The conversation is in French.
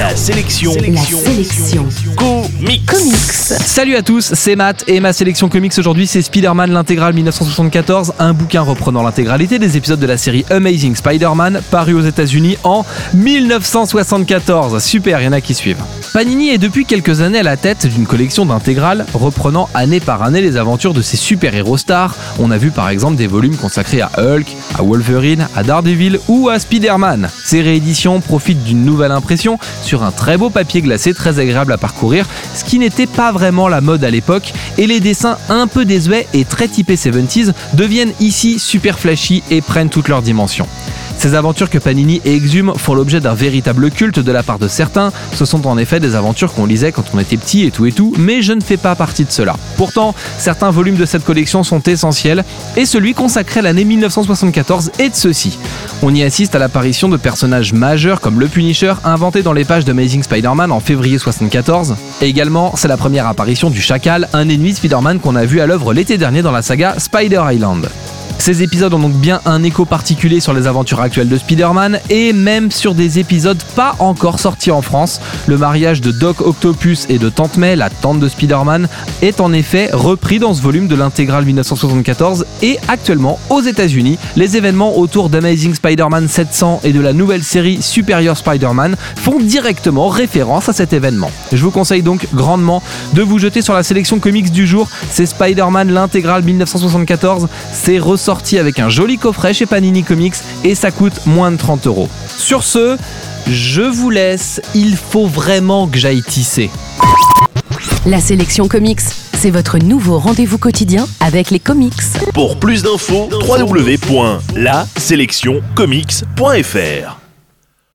La sélection. La sélection. Comics. Comics. Salut à tous, c'est Matt et ma sélection comics aujourd'hui c'est Spider-Man l'intégrale 1974, un bouquin reprenant l'intégralité des épisodes de la série Amazing Spider-Man paru aux États-Unis en 1974. Super, il y en a qui suivent. Panini est depuis quelques années à la tête d'une collection d'intégrales reprenant année par année les aventures de ses super-héros stars. On a vu par exemple des volumes consacrés à Hulk, à Wolverine, à Daredevil ou à Spider-Man. Ces rééditions profitent d'une nouvelle impression sur un très beau papier glacé très agréable à parcourir, ce qui n'était pas vraiment la mode à l'époque, et les dessins un peu désuets et très typés 70s deviennent ici super flashy et prennent toutes leurs dimensions. Ces aventures que Panini exhume font l'objet d'un véritable culte de la part de certains. Ce sont en effet des aventures qu'on lisait quand on était petit et tout et tout, mais je ne fais pas partie de cela. Pourtant, certains volumes de cette collection sont essentiels, et celui consacré à l'année 1974 est de ceux-ci. On y assiste à l'apparition de personnages majeurs comme le Punisher inventé dans les pages d'Amazing Spider-Man en février 74. Et également, c'est la première apparition du Chacal, un ennemi de Spider-Man qu'on a vu à l'œuvre l'été dernier dans la saga Spider Island. Ces épisodes ont donc bien un écho particulier sur les aventures actuelles de Spider-Man et même sur des épisodes pas encore sortis en France. Le mariage de Doc Octopus et de Tante May, la tante de Spider-Man, est en effet repris dans ce volume de l'intégrale 1974 et actuellement aux États-Unis, les événements autour d'Amazing Spider-Man 700 et de la nouvelle série Superior Spider-Man font directement référence à cet événement. Je vous conseille donc grandement de vous jeter sur la sélection comics du jour, c'est Spider-Man l'intégrale 1974, c'est avec un joli coffret chez Panini Comics et ça coûte moins de 30 euros. Sur ce, je vous laisse, il faut vraiment que j'aille tisser. La sélection comics, c'est votre nouveau rendez-vous quotidien avec les comics. Pour plus d'infos, www.laselectioncomics.fr